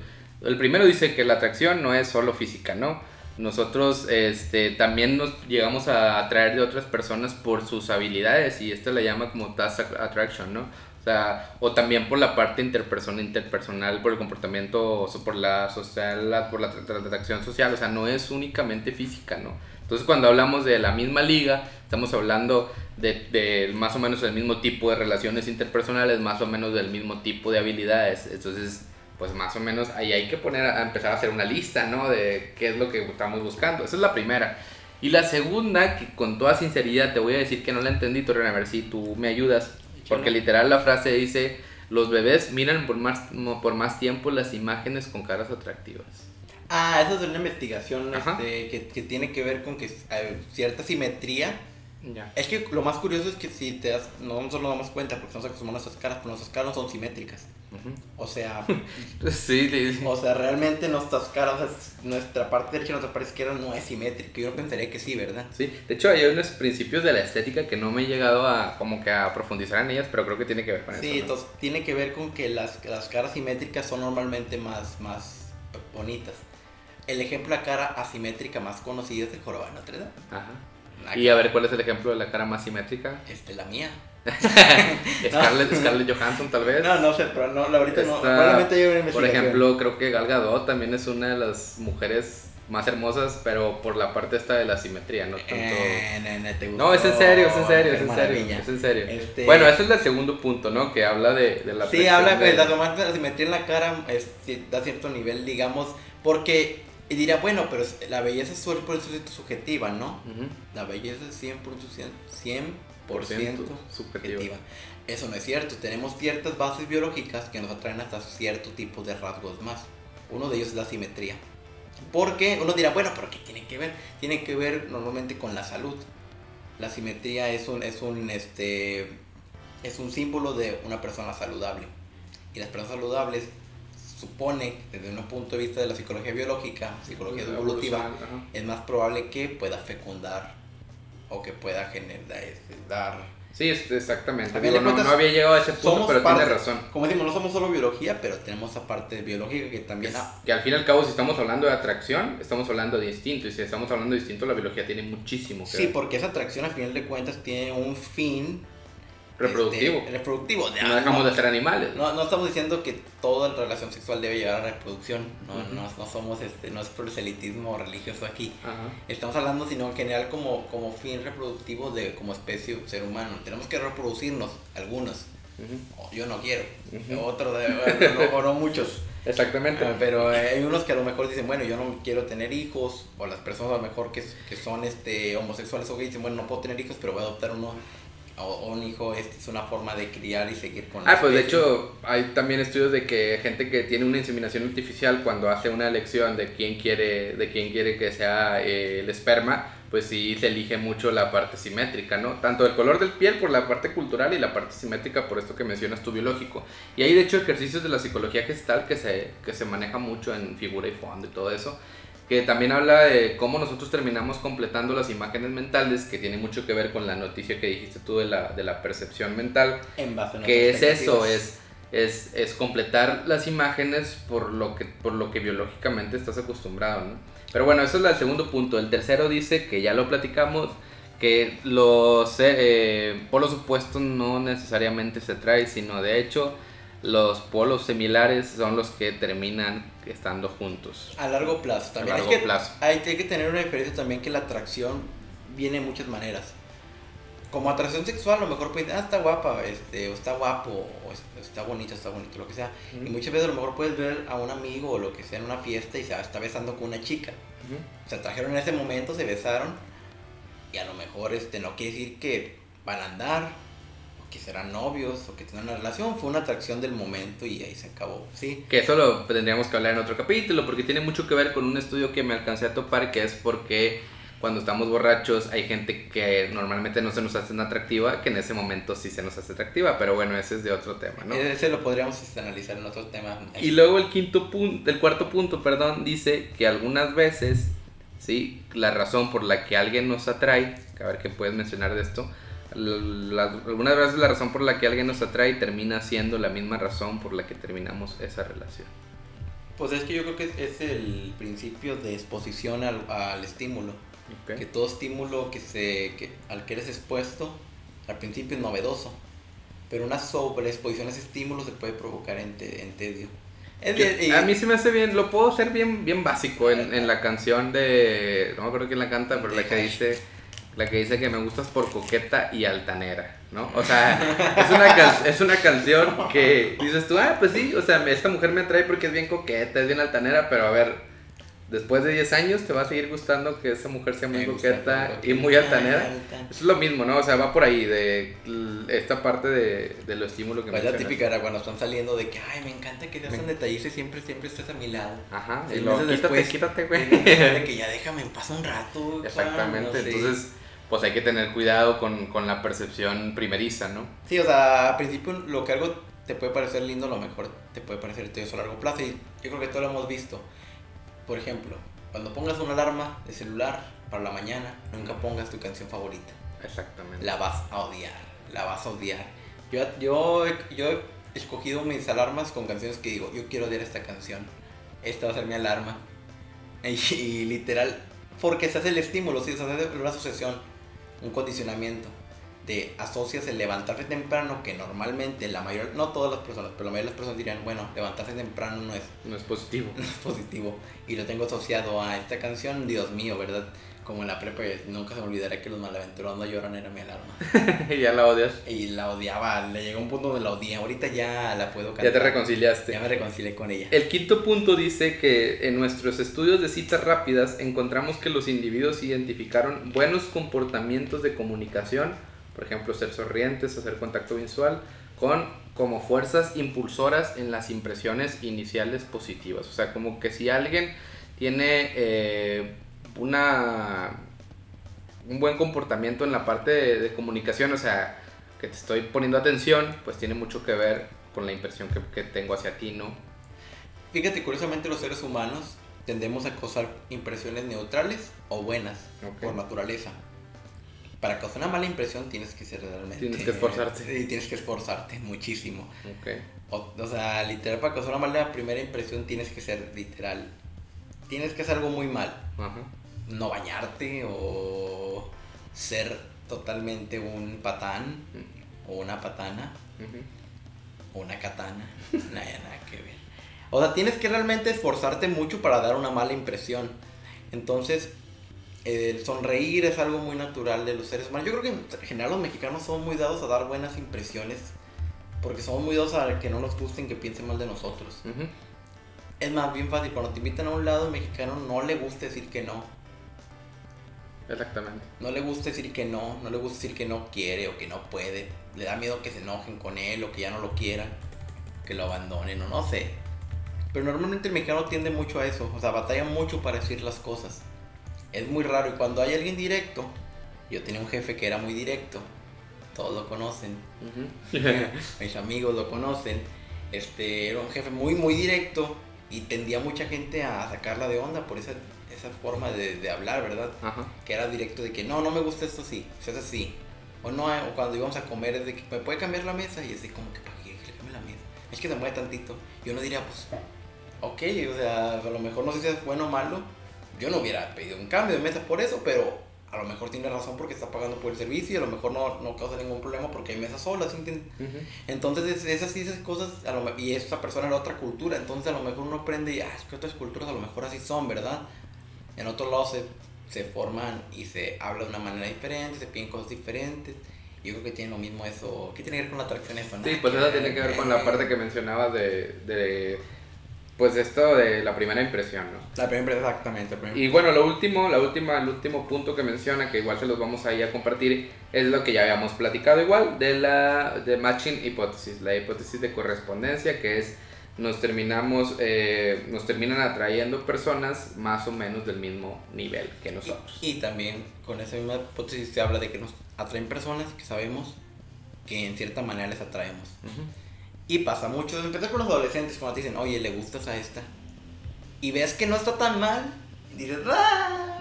el primero dice que la atracción no es solo física, ¿no? Nosotros este, también nos llegamos a atraer de otras personas por sus habilidades y esto le llama como task attraction, ¿no? O también por la parte interpersonal, interpersonal, por el comportamiento, o por la social, por la atracción social, o sea, no es únicamente física, ¿no? Entonces cuando hablamos de la misma liga, estamos hablando de, de, más o menos el mismo tipo de relaciones interpersonales, más o menos del mismo tipo de habilidades. Entonces pues más o menos ahí hay que poner a empezar a hacer una lista, ¿no? De qué es lo que estamos buscando. Esa es la primera. Y la segunda, que con toda sinceridad te voy a decir que no la entendí, Torren, a ver si tú me ayudas. Porque literal la frase dice, los bebés miran por más, por más tiempo las imágenes con caras atractivas. Ah, eso es una investigación este, que, que, tiene que ver con que hay cierta simetría. Ya. Es que lo más curioso es que si te das, no nos damos cuenta porque estamos acostumbrados a nuestras caras, pero nuestras caras no son simétricas. O sea, sí, o sea, realmente nuestras caras, nuestra parte derecha y nuestra parte izquierda no es simétrica. Yo pensaría que sí, ¿verdad? Sí, de hecho hay unos principios de la estética que no me he llegado a como que a profundizar en ellas, pero creo que tiene que ver con eso. Sí, entonces tiene que ver con que las, las caras simétricas son normalmente más, más bonitas. El ejemplo de la cara asimétrica más conocida es el jorobado de Notre Dame. Ajá. y a ver, ¿cuál es el ejemplo de la cara más simétrica? Este, la mía. Scarlett, Johansson tal vez. No, no sé, pero no, ahorita no. Probablemente Por ejemplo, creo que Gal Gadot también es una de las mujeres más hermosas, pero por la parte esta de la simetría, no tanto. Eh, no, es en serio, es en serio, es en serio, es en serio. Este bueno, ese es el segundo punto, ¿no? Que habla de, de la Sí, habla de la, la simetría en la cara es, da cierto nivel, digamos, porque y diría, bueno, pero la belleza es subjetiva, ¿no? La belleza es 100%, 100 por ciento subjetiva. Eso no es cierto. Tenemos ciertas bases biológicas que nos atraen hasta cierto tipo de rasgos más. Uno de ellos es la simetría. Porque uno dirá, bueno, pero ¿qué tiene que ver? Tiene que ver normalmente con la salud. La simetría es un, es un, este, es un símbolo de una persona saludable. Y las personas saludables supone, desde un punto de vista de la psicología biológica, psicología evolutiva, es más probable que pueda fecundar o que pueda generar, este, dar... Sí, exactamente. no, había llegado a ese punto, pero tiene razón. Como decimos, no somos solo biología, pero tenemos esa parte biológica que también... que al fin y al cabo, si estamos hablando de atracción, estamos hablando de instinto. Y si estamos hablando de instinto, la biología tiene muchísimo que Sí, porque esa atracción, al final de cuentas, tiene un fin Reproductivo. Este, reproductivo. no dejamos de ser animales. No, no estamos diciendo que toda relación sexual debe llevar a reproducción. No, no, no, somos, este, no es proselitismo religioso aquí. Estamos hablando, sino en general como, como fin reproductivo de como especie ser humano. Tenemos que reproducirnos, algunos. Yo no quiero. Otros, o no muchos. Exactamente. Ah, pero hay unos que a lo mejor dicen, bueno, yo no quiero tener hijos. O las personas a lo mejor que, que son este, homosexuales o gays dicen, bueno, no puedo tener hijos, pero voy a adoptar uno o, un hijo este es una forma de criar y seguir con la Ah, pues de hecho hay también estudios de que gente que tiene una inseminación artificial cuando hace una elección de quién quiere de quién quiere que sea eh, el esperma, pues sí se elige mucho la parte simétrica, ¿no? Tanto el color del piel por la parte cultural y la parte simétrica por esto que mencionas tu biológico. Y hay de hecho ejercicios de la psicología gestal que se, que se maneja mucho en figura y fondo y todo eso, que también habla de cómo nosotros terminamos completando las imágenes mentales, que tiene mucho que ver con la noticia que dijiste tú de la, de la percepción mental. En base a que es eso, es, es, es completar las imágenes por lo, que, por lo que biológicamente estás acostumbrado, ¿no? Pero bueno, eso es el segundo punto. El tercero dice, que ya lo platicamos, que los eh, polos opuestos no necesariamente se traen, sino de hecho los polos similares son los que terminan estando juntos. A largo plazo también. A Hay largo que- plazo. Hay, hay que tener una diferencia también que la atracción viene de muchas maneras. Como atracción sexual, a lo mejor puedes, ah, está guapa, este, o está guapo, o es- está bonito, está bonito, lo que sea. Ujú. Y muchas veces a lo mejor puedes ver a un amigo o lo que sea en una fiesta y se está besando con una chica. Ujú. Se atrajeron en ese momento, se besaron y a lo mejor este, no quiere decir que van a andar, que serán novios, o que tengan una relación. Fue una atracción del momento y ahí se acabó, ¿sí? Que eso lo tendríamos que hablar en otro capítulo, porque tiene mucho que ver con un estudio que me alcancé a topar, que es porque cuando estamos borrachos hay gente que normalmente no se nos hace tan atractiva, que en ese momento sí se nos hace atractiva, pero bueno, ese es de otro tema, ¿no? Ese lo podríamos analizar en otro tema. Y luego el quinto punto, el cuarto punto, perdón, dice que algunas veces, sí, la razón por la que alguien nos atrae, que a ver qué puedes mencionar de esto, la- algunas veces la razón por la que alguien nos atrae termina siendo la misma razón por la que terminamos esa relación. Pues es que yo creo que es, es el principio de exposición al, al estímulo. Ok. Que todo estímulo que se, que, al que eres expuesto, al principio es novedoso. Pero una sobreexposición a ese estímulo se puede provocar en, te- en tedio. Es de- y- a mí se me hace bien, lo puedo hacer bien, bien básico en, en la canción de, no me acuerdo quién la canta, pero la que dice, la que dice que me gustas por coqueta y altanera, ¿no? O sea, es una, can- es una canción que dices tú, ah, pues sí, o sea, me- esta mujer me atrae porque es bien coqueta, es bien altanera, pero a ver, después de 10 años te va a seguir gustando que esa mujer sea muy Me coqueta y muy altanera. es lo mismo, ¿no? O sea, va por ahí, de esta parte de, de lo estímulo que Pues la típica era cuando están saliendo de que, ay, me encanta que seas tan detallista y siempre, siempre estés a mi lado. Ajá, y Seis luego, quítate, después, quítate, Y güey. de que ya déjame en paz un rato. Exactamente, Juan, no sé. Pues hay que tener cuidado con, con la percepción primeriza, ¿no? Sí, o sea, al principio lo que algo te puede parecer lindo, lo mejor te puede parecer tedioso a largo plazo. Y yo creo que todo lo hemos visto. Por ejemplo, cuando pongas una alarma de celular para la mañana, nunca pongas tu canción favorita. Exactamente. La vas a odiar, la vas a odiar. Yo, yo, yo he escogido mis alarmas con canciones que digo, yo quiero odiar esta canción. Esta va a ser mi alarma. Y, y literal, porque se hace el estímulo, sí, se hace una asociación, un condicionamiento. Te asocias el levantarte temprano, que normalmente la mayor, no todas las personas, pero la mayoría de las personas dirían, bueno, levantarse temprano no es, No es positivo. no es positivo. Y lo tengo asociado a esta canción, Dios mío, ¿verdad? Como en la prepa, nunca se me olvidará que los malaventurados no lloran era mi alarma. ya la odias. Y la odiaba, le llegó un punto donde la odié. Ahorita ya la puedo cantar. Ya te reconciliaste. Ya me reconcilié con ella. El quinto punto dice que en nuestros estudios de citas rápidas encontramos que los individuos identificaron buenos comportamientos de comunicación, por ejemplo, ser sonrientes, hacer contacto visual, con como fuerzas impulsoras en las impresiones iniciales positivas. O sea, como que si alguien tiene eh, una un buen comportamiento en la parte de, de comunicación, o sea, que te estoy poniendo atención, pues tiene mucho que ver con la impresión que, que tengo hacia ti, ¿no? Fíjate, curiosamente los seres humanos tendemos a causar impresiones neutrales o buenas por naturaleza. Para causar una mala impresión tienes que ser realmente... Tienes que esforzarte. Sí, tienes que esforzarte muchísimo. Ok. O, o sea, literal, para causar una mala primera impresión tienes que ser literal. Tienes que hacer algo muy mal. Ajá. No bañarte o ser totalmente un patán o una patana o una katana. nada, nada que ver. O sea, tienes que realmente esforzarte mucho para dar una mala impresión. Entonces, el sonreír es algo muy natural de los seres humanos. Yo creo que en general los mexicanos son muy dados a dar buenas impresiones. Porque somos muy dados a que no nos gusten, que piensen mal de nosotros. Es más bien fácil, cuando te invitan a un lado, mexicano no le gusta decir que no. Exactamente. No le gusta decir que no, no le gusta decir que no quiere o que no puede. Le da miedo que se enojen con él o que ya no lo quieran, que lo abandonen o no sé. Pero normalmente el mexicano tiende mucho a eso, o sea, batalla mucho para decir las cosas. Es muy raro. Y cuando hay alguien directo, yo tenía un jefe que era muy directo. Todos lo conocen. Mis amigos lo conocen. Este, era un jefe muy, muy directo y tendía mucha gente a sacarla de onda por esa, esa forma de, de hablar, ¿verdad? Ajá. Que era directo de que no, no me gusta esto así, se hace así. O no, o cuando íbamos a comer es de que me puede cambiar la mesa y es de como que para qué le cambie la mesa. Es que se mueve tantito. Yo no diría, pues, ok, o sea, a lo mejor no sé si es bueno o malo. Yo no hubiera pedido un cambio de mesa por eso, pero a lo mejor tiene razón porque está pagando por el servicio y a lo mejor no, no causa ningún problema porque hay mesas solas, ¿entiendes? Ujú. Entonces, es- esas, esas cosas, a lo y esa persona era otra cultura, entonces a lo mejor uno aprende y, ah, es que otras culturas a lo mejor así son, ¿verdad? En otros lados se, se forman y se habla de una manera diferente, se piden cosas diferentes. Yo creo que tiene lo mismo eso. ¿Qué tiene que ver con la atracción eso? Sí, pues eso tiene que ver con la parte que mencionabas de, de pues esto de la primera impresión, ¿no? La primera, exactamente. La primera. Y bueno, lo último, la última, el último punto que menciona, que igual se los vamos ahí a compartir, es lo que ya habíamos platicado igual, de la de matching hipótesis, la hipótesis de correspondencia, que es nos terminamos, eh, nos terminan atrayendo personas más o menos del mismo nivel que nosotros. Y, y también con esa misma hipótesis se habla de que nos atraen personas que sabemos que en cierta manera les atraemos. Y pasa mucho, empezar con los adolescentes cuando te dicen, oye, le gustas a esta. Y ves que no está tan mal. Y dices, ah,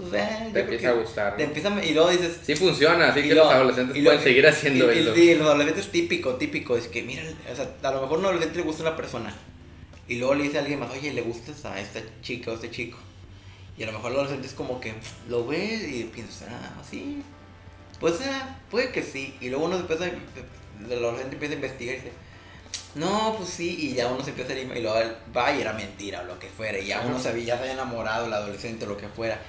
pues, eh, Te empieza a gustar. Te ¿no? empieza a- y luego dices, Sí funciona, así y que luego- los adolescentes y pueden seguir haciendo y- y- eso. y los adolescentes típico, típico, es que mira, o sea, a lo mejor a un adolescente le gusta una persona. Y luego le dice a alguien más, oye, le gustas a esta chica o a este chico. Y a lo mejor el adolescente es como que lo ve y piensa, ah, sí. Pues ah, puede que sí. Y luego uno empieza, a- el adolescente empieza a investigar y dice, no, pues sí. Y ya uno se empieza a ir y luego va y era mentira o lo que fuera. Y ya uno sabía, ya se había enamorado el adolescente o lo que fuera.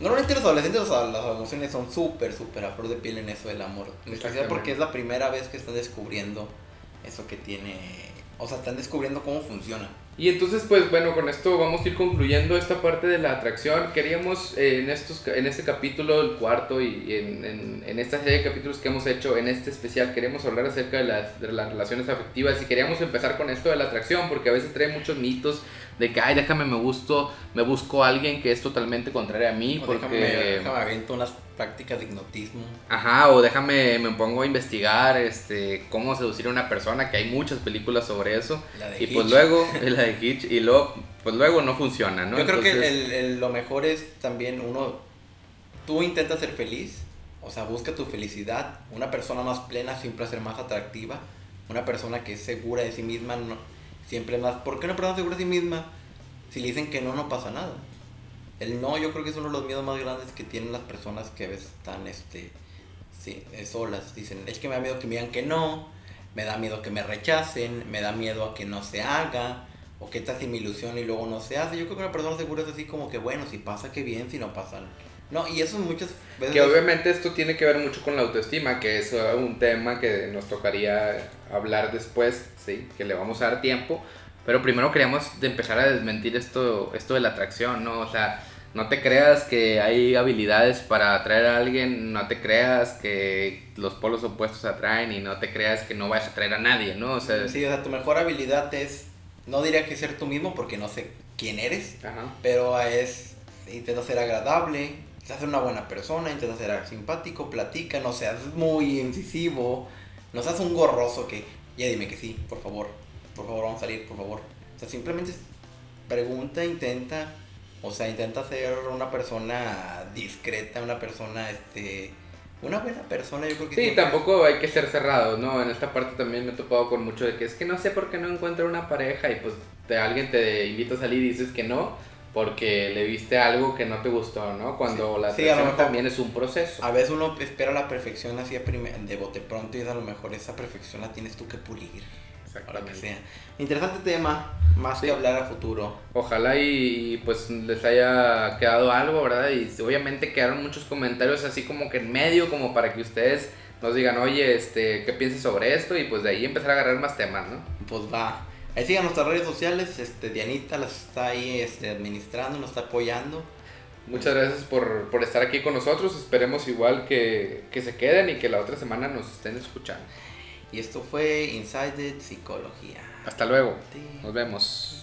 Normalmente los adolescentes, o sea, las emociones son súper, súper a flor de piel en eso del amor. En especial porque es la primera vez que están descubriendo eso que tiene. O sea, están descubriendo cómo funciona. Y entonces, pues bueno, con esto vamos a ir concluyendo esta parte de la atracción. Queríamos eh, en, estos, en este capítulo, el cuarto, y en, en, en esta serie de capítulos que hemos hecho, en este especial, queremos hablar acerca de las, de las relaciones afectivas. Y queríamos empezar con esto de la atracción, porque a veces trae muchos mitos de que, ay, déjame, me gusto, me busco a alguien que es totalmente contrario a mí, O porque... déjame, déjame aviento unas prácticas de hipnotismo. Ajá, o déjame, me pongo a investigar este, cómo seducir a una persona, que hay muchas películas sobre eso. La de Y pues luego, la de Hitch, y luego, pues luego no funciona, ¿no? Yo creo que el- lo mejor es también uno, tú intentas ser feliz, o sea, busca tu felicidad. Una persona más plena siempre va a ser más atractiva. Una persona que es segura de sí misma no, siempre más... ¿Por qué una persona segura de sí misma? Si le dicen que no, no pasa nada. El no yo creo que es uno de los miedos más grandes que tienen las personas que están este, sí, eh, solas. Dicen, es que me da miedo que me digan que no, me da miedo que me rechacen, me da miedo a que no se haga, o que esta si mi ilusión y luego no se hace. Yo creo que una persona segura es así como que, bueno, si pasa, que bien, si no pasa. No, y eso muchas veces... Que obviamente esto tiene que ver mucho con la autoestima, que es uh, un tema que nos tocaría hablar después, ¿sí? Que le vamos a dar tiempo. Pero primero queríamos de empezar a desmentir esto, esto de la atracción, ¿no? O sea, no te creas que hay habilidades para atraer a alguien, no te creas que los polos opuestos se atraen y no te creas que no vayas a atraer a nadie, ¿no? O sea, Sí, o sea, tu mejor habilidad es, no diría que ser tú mismo porque no sé quién eres, ajá. pero es, intenta ser agradable, intenta ser una buena persona, intenta ser simpático, platica, no seas muy incisivo, no seas un gorroso que, ya dime que sí, por favor, por favor, vamos a salir, por favor. O sea, simplemente pregunta, intenta, o sea, intenta ser una persona discreta, una persona, este, una buena persona, yo creo que Sí, siempre- tampoco hay que ser cerrados, ¿no? En esta parte también me he topado con mucho de que es que no sé por qué no encuentro una pareja y pues te, alguien te invita a salir y dices que no porque le viste algo que no te gustó, ¿no? Cuando la Sí, a lo mejor- también es un proceso. A veces uno espera la perfección así de bote pronto y a lo mejor esa perfección la tienes tú que pulir. Lo que sea. Interesante tema, más Sí. que hablar a futuro. Ojalá y, y, pues les haya quedado algo, ¿verdad? Y obviamente quedaron muchos comentarios así como que en medio, como para que ustedes nos digan, oye, este, ¿qué piensas sobre esto? Y pues de ahí empezar a agarrar más temas, ¿no? Pues va. Ahí sigan nuestras redes sociales. Este, Dianita las está ahí este, administrando, nos está apoyando. Muchas gracias por, por estar aquí con nosotros. Esperemos igual que, que se queden y que la otra semana nos estén escuchando. Y esto fue Inside Psicología. Hasta luego. Sí. Nos vemos.